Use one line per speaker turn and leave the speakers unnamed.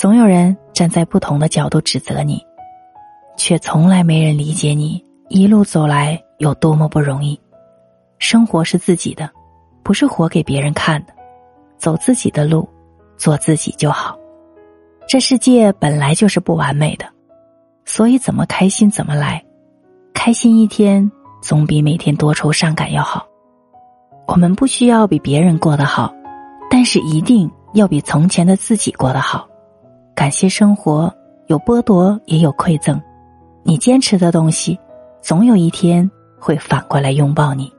总有人站在不同的角度指责你，却从来没人理解你一路走来有多么不容易。生活是自己的，不是活给别人看的。走自己的路，做自己就好。这世界本来就是不完美的，所以怎么开心怎么来。开心一天总比每天多愁善感要好。我们不需要比别人过得好，但是一定要比从前的自己过得好。感谢生活，有剥夺也有馈赠。你坚持的东西，总有一天会反过来拥抱你。